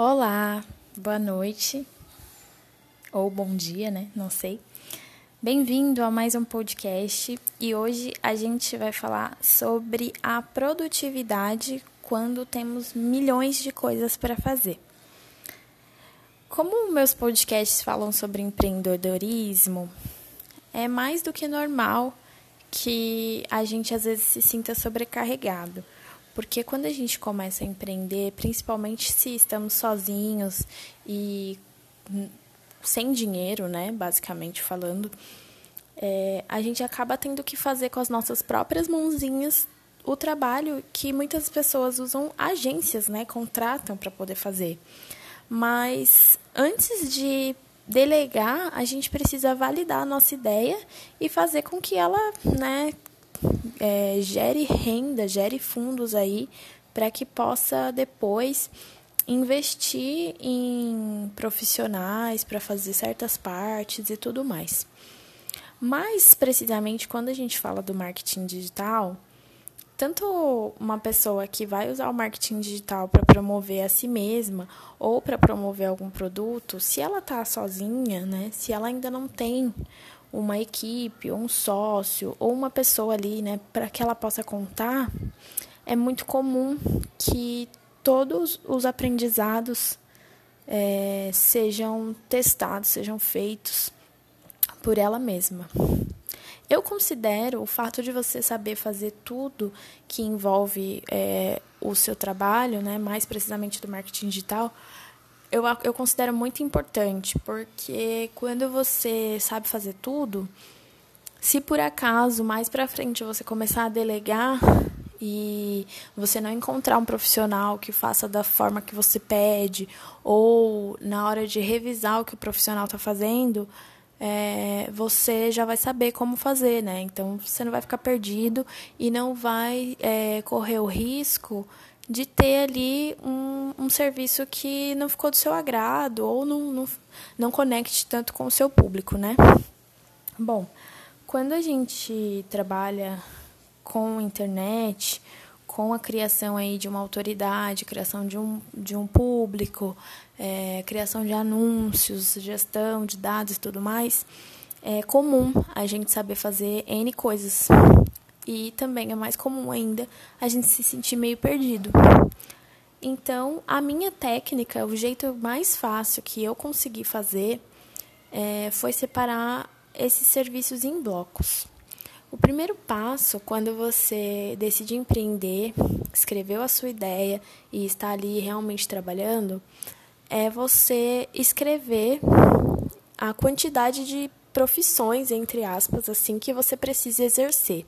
Olá, boa noite ou bom dia, né? Não sei. Bem-vindo a mais um podcast e hoje a gente vai falar sobre a produtividade quando temos milhões de coisas para fazer. Como meus podcasts falam sobre empreendedorismo, é mais do que normal que a gente às vezes se sinta sobrecarregado. Porque quando a gente começa a empreender, principalmente se estamos sozinhos e sem dinheiro, né, basicamente falando, é, a gente acaba tendo que fazer com as nossas próprias mãozinhas o trabalho que muitas pessoas usam agências, né, contratam para poder fazer. Mas antes de delegar, a gente precisa validar a nossa ideia e fazer com que ela, né, é, gere renda, gere fundos aí para que possa depois investir em profissionais para fazer certas partes e tudo mais. Mais precisamente, quando a gente fala do marketing digital, tanto uma pessoa que vai usar o marketing digital para promover a si mesma ou para promover algum produto, se ela está sozinha, né, se ela ainda não tem uma equipe, ou um sócio, ou uma pessoa ali, né, para que ela possa contar, é muito comum que todos os aprendizados é, sejam testados, sejam feitos por ela mesma. Eu considero o fato de você saber fazer tudo que envolve é, o seu trabalho, né, mais precisamente do marketing digital, eu, eu considero muito importante, porque quando você sabe fazer tudo, se por acaso mais para frente você começar a delegar e você não encontrar um profissional que faça da forma que você pede, ou na hora de revisar o que o profissional está fazendo, é, você já vai saber como fazer, né? Então você não vai ficar perdido e não vai é, correr o risco de ter ali um, um serviço que não ficou do seu agrado ou não, não, não conecte tanto com o seu público, né? Bom, quando a gente trabalha com internet, com a criação aí de uma autoridade, criação de um, de um público, é, criação de anúncios, gestão de dados e tudo mais, é comum a gente saber fazer N coisas e também é mais comum ainda a gente se sentir meio perdido. Então, a minha técnica, o jeito mais fácil que eu consegui fazer é, foi separar esses serviços em blocos. O primeiro passo, quando você decide empreender, escreveu a sua ideia e está ali realmente trabalhando, é você escrever a quantidade de profissões, entre aspas, assim, que você precisa exercer.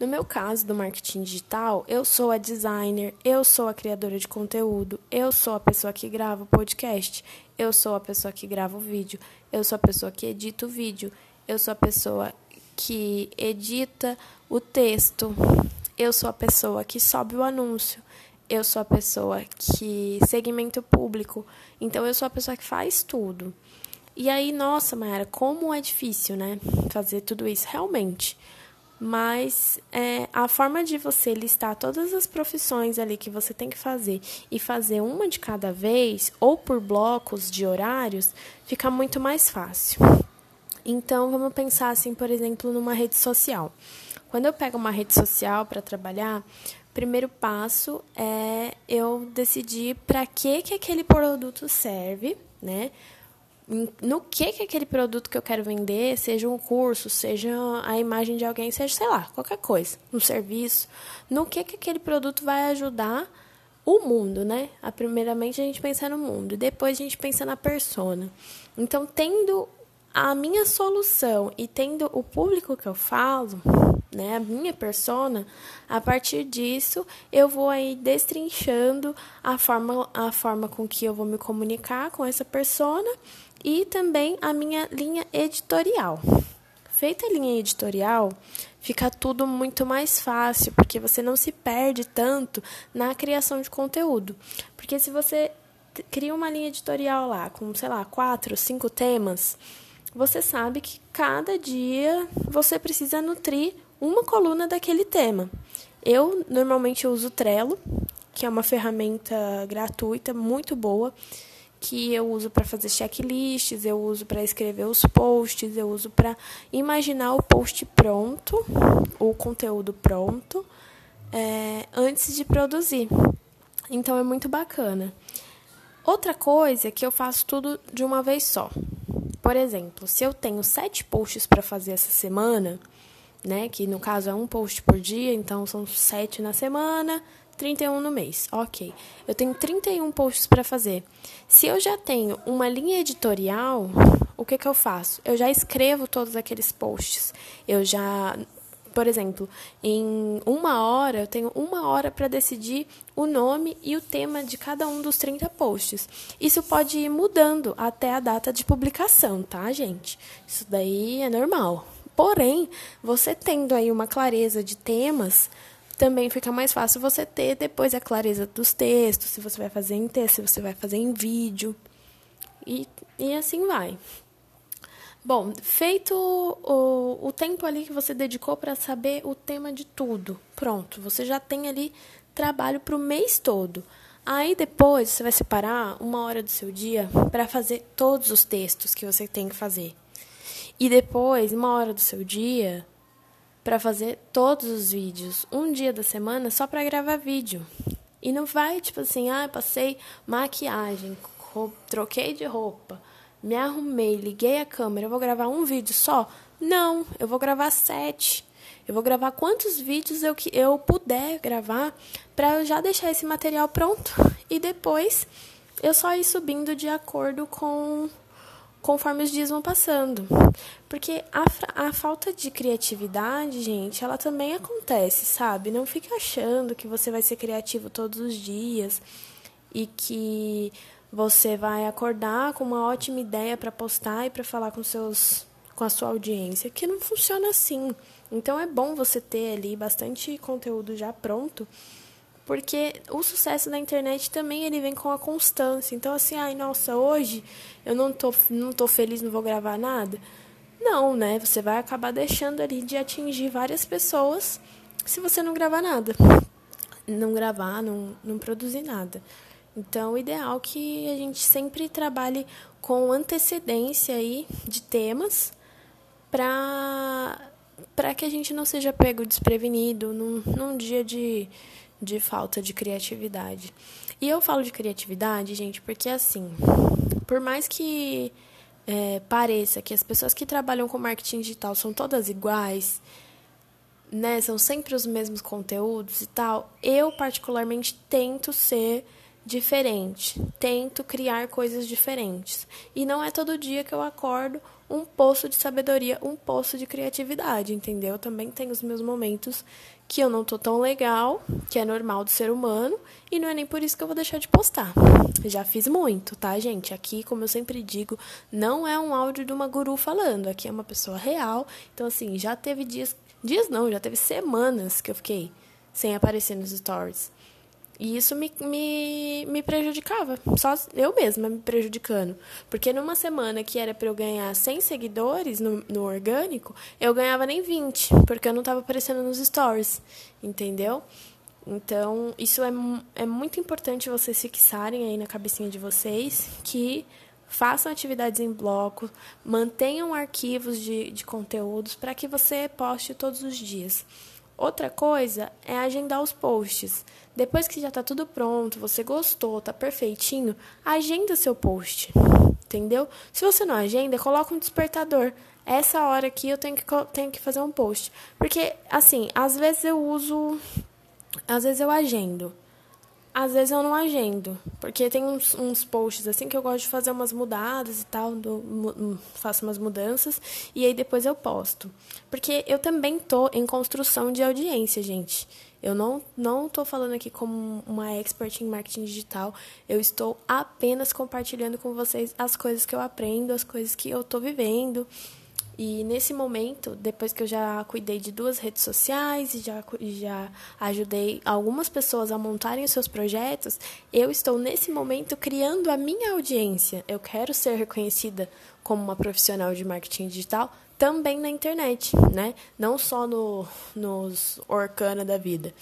No meu caso do marketing digital, eu sou a designer, eu sou a criadora de conteúdo, eu sou a pessoa que grava o podcast, eu sou a pessoa que grava o vídeo, eu sou a pessoa que edita o vídeo, eu sou a pessoa que edita o texto, eu sou a pessoa que sobe o anúncio, eu sou a pessoa que segmenta o público, então eu sou a pessoa que faz tudo. E aí, nossa, Mayara, como é difícil, né? Fazer tudo isso realmente mas é, a forma de você listar todas as profissões ali que você tem que fazer e fazer uma de cada vez, ou por blocos de horários, fica muito mais fácil. Então, vamos pensar assim, por exemplo, numa rede social. Quando eu pego uma rede social para trabalhar, primeiro passo é eu decidir para que, que aquele produto serve, né? No que que aquele produto que eu quero vender, seja um curso, seja a imagem de alguém, seja, sei lá, qualquer coisa, um serviço, no que que aquele produto vai ajudar o mundo, né? A, primeiramente a gente pensa no mundo, depois a gente pensa na persona. Então, tendo a minha solução e tendo o público que eu falo, né, a minha persona, a partir disso eu vou aí destrinchando a forma, a forma com que eu vou me comunicar com essa persona e também a minha linha editorial. Feita a linha editorial, fica tudo muito mais fácil, porque você não se perde tanto na criação de conteúdo. Porque se você cria uma linha editorial lá com, sei lá, quatro, cinco temas, você sabe que cada dia você precisa nutrir uma coluna daquele tema. Eu normalmente uso Trello, que é uma ferramenta gratuita muito boa que eu uso para fazer checklists, eu uso para escrever os posts, eu uso para imaginar o post pronto, o conteúdo pronto, é, antes de produzir. Então é muito bacana. Outra coisa é que eu faço tudo de uma vez só. Por exemplo, se eu tenho sete posts para fazer essa semana, né, que no caso é um post por dia, então são sete na semana, 31 no mês. Ok. Eu tenho 31 posts para fazer. Se eu já tenho uma linha editorial, o que, que eu faço? Eu já escrevo todos aqueles posts. Eu já. Por exemplo, em uma hora, eu tenho uma hora para decidir o nome e o tema de cada um dos 30 posts. Isso pode ir mudando até a data de publicação, tá, gente? Isso daí é normal. Porém, você tendo aí uma clareza de temas, também fica mais fácil você ter depois a clareza dos textos, se você vai fazer em texto, se você vai fazer em vídeo. E, e assim vai. Bom, feito o, o tempo ali que você dedicou para saber o tema de tudo, pronto, você já tem ali trabalho para o mês todo. Aí depois você vai separar uma hora do seu dia para fazer todos os textos que você tem que fazer. E depois, uma hora do seu dia para fazer todos os vídeos, um dia da semana só para gravar vídeo. E não vai tipo assim, ah, passei maquiagem, troquei de roupa, me arrumei, liguei a câmera, eu vou gravar um vídeo só? Não, eu vou gravar sete. Eu vou gravar quantos vídeos eu, eu puder gravar para já deixar esse material pronto e depois eu só ir subindo de acordo com conforme os dias vão passando. Porque a, a falta de criatividade, gente, ela também acontece, sabe? Não fique achando que você vai ser criativo todos os dias e que você vai acordar com uma ótima ideia para postar e para falar com seus com a sua audiência, que não funciona assim. Então é bom você ter ali bastante conteúdo já pronto porque o sucesso da internet também ele vem com a constância. Então assim, ai, nossa, hoje eu não tô não tô feliz, não vou gravar nada. Não, né? Você vai acabar deixando ali de atingir várias pessoas se você não gravar nada. Não gravar, não, não produzir nada. Então, o ideal é que a gente sempre trabalhe com antecedência aí de temas para para que a gente não seja pego desprevenido num, num dia de de falta de criatividade. E eu falo de criatividade, gente, porque assim, por mais que é, pareça que as pessoas que trabalham com marketing digital são todas iguais, né, são sempre os mesmos conteúdos e tal, eu particularmente tento ser diferente, tento criar coisas diferentes. E não é todo dia que eu acordo um poço de sabedoria, um poço de criatividade, entendeu? Também tem os meus momentos que eu não tô tão legal, que é normal do ser humano, e não é nem por isso que eu vou deixar de postar. Já fiz muito, tá, gente? Aqui, como eu sempre digo, não é um áudio de uma guru falando, aqui é uma pessoa real. Então, assim, já teve dias, dias não, já teve semanas que eu fiquei sem aparecer nos stories. E isso me, me, me prejudicava, só eu mesma me prejudicando. Porque numa semana que era para eu ganhar 100 seguidores no, no orgânico, eu ganhava nem 20, porque eu não estava aparecendo nos stories, entendeu? Então, isso é, é muito importante vocês fixarem aí na cabecinha de vocês que façam atividades em bloco, mantenham arquivos de, de conteúdos para que você poste todos os dias. Outra coisa é agendar os posts. Depois que já está tudo pronto, você gostou, está perfeitinho, agenda seu post. Entendeu? Se você não agenda, coloca um despertador. Essa hora aqui eu tenho que, tenho que fazer um post. Porque, assim, às vezes eu uso. Às vezes eu agendo. Às vezes eu não agendo, porque tem uns, uns posts assim que eu gosto de fazer umas mudadas e tal, do, faço umas mudanças e aí depois eu posto. Porque eu também tô em construção de audiência, gente. Eu não não tô falando aqui como uma expert em marketing digital, eu estou apenas compartilhando com vocês as coisas que eu aprendo, as coisas que eu tô vivendo e nesse momento, depois que eu já cuidei de duas redes sociais e já, já ajudei algumas pessoas a montarem os seus projetos, eu estou nesse momento criando a minha audiência. Eu quero ser reconhecida como uma profissional de marketing digital também na internet, né? Não só no, nos Orkana da vida.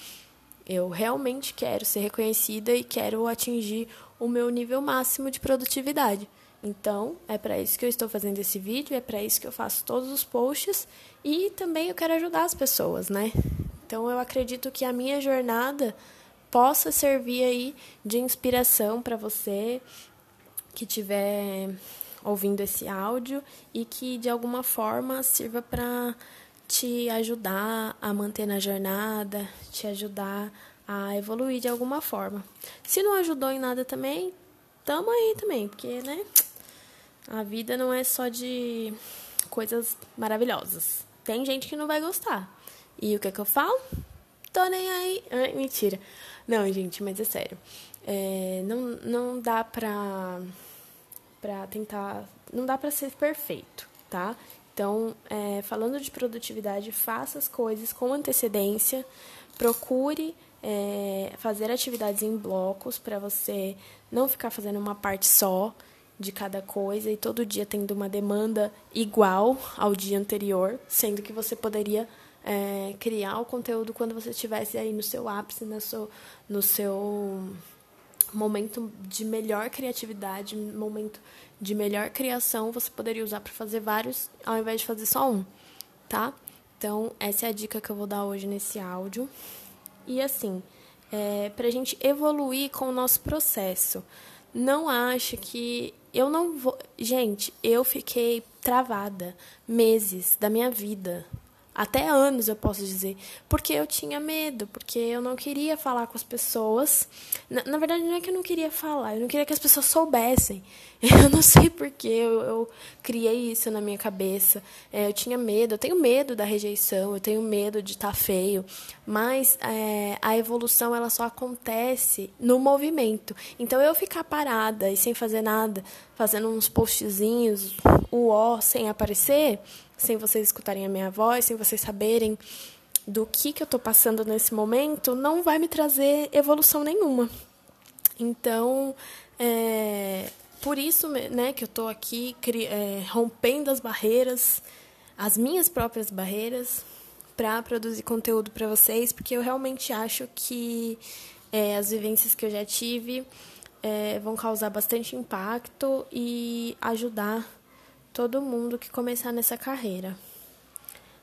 Eu realmente quero ser reconhecida e quero atingir o meu nível máximo de produtividade. Então, é para isso que eu estou fazendo esse vídeo, é para isso que eu faço todos os posts e também eu quero ajudar as pessoas, né? Então, eu acredito que a minha jornada possa servir aí de inspiração para você que estiver ouvindo esse áudio e que de alguma forma sirva para te ajudar a manter na jornada, te ajudar a evoluir de alguma forma. Se não ajudou em nada também, tamo aí também, porque, né? A vida não é só de coisas maravilhosas. Tem gente que não vai gostar. E o que é que eu falo? Tô nem aí. Ai, mentira. Não, gente, mas é sério. É, não, não dá pra, pra tentar. Não dá pra ser perfeito, tá? Então, é, falando de produtividade, faça as coisas com antecedência. Procure é, fazer atividades em blocos para você não ficar fazendo uma parte só de cada coisa e todo dia tendo uma demanda igual ao dia anterior, sendo que você poderia é, criar o conteúdo quando você estivesse aí no seu ápice, no seu, no seu momento de melhor criatividade, momento de melhor criação, você poderia usar para fazer vários ao invés de fazer só um, tá? Então, essa é a dica que eu vou dar hoje nesse áudio. E assim, é, para a gente evoluir com o nosso processo não acha que eu não vou. Gente, eu fiquei travada meses da minha vida até anos, eu posso dizer, porque eu tinha medo, porque eu não queria falar com as pessoas. Na, na verdade, não é que eu não queria falar, eu não queria que as pessoas soubessem. Eu não sei porquê, eu, eu criei isso na minha cabeça. É, eu tinha medo, eu tenho medo da rejeição, eu tenho medo de estar tá feio, mas é, a evolução ela só acontece no movimento. Então, eu ficar parada e sem fazer nada, fazendo uns postzinhos, o ó, sem aparecer sem vocês escutarem a minha voz, sem vocês saberem do que, que eu estou passando nesse momento, não vai me trazer evolução nenhuma. Então, é, por isso né, que eu estou aqui é, rompendo as barreiras, as minhas próprias barreiras, para produzir conteúdo para vocês, porque eu realmente acho que é, as vivências que eu já tive é, vão causar bastante impacto e ajudar todo mundo que começar nessa carreira.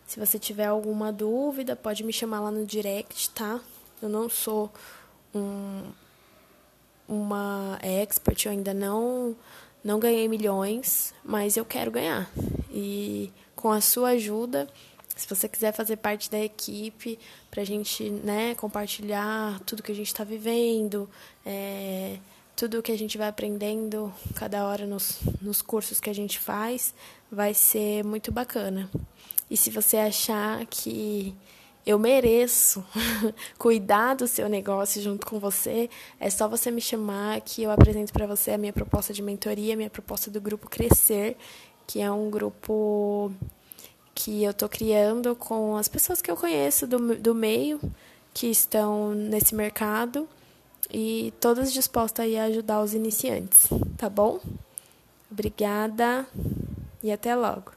Se você tiver alguma dúvida, pode me chamar lá no direct, tá? Eu não sou um, uma expert, eu ainda não, não ganhei milhões, mas eu quero ganhar. E com a sua ajuda, se você quiser fazer parte da equipe, para a gente né, compartilhar tudo que a gente está vivendo, é, tudo que a gente vai aprendendo cada hora nos, nos cursos que a gente faz vai ser muito bacana. E se você achar que eu mereço cuidar do seu negócio junto com você, é só você me chamar que eu apresento para você a minha proposta de mentoria, a minha proposta do grupo Crescer, que é um grupo que eu estou criando com as pessoas que eu conheço do, do meio, que estão nesse mercado e todas dispostas a ajudar os iniciantes, tá bom? Obrigada e até logo.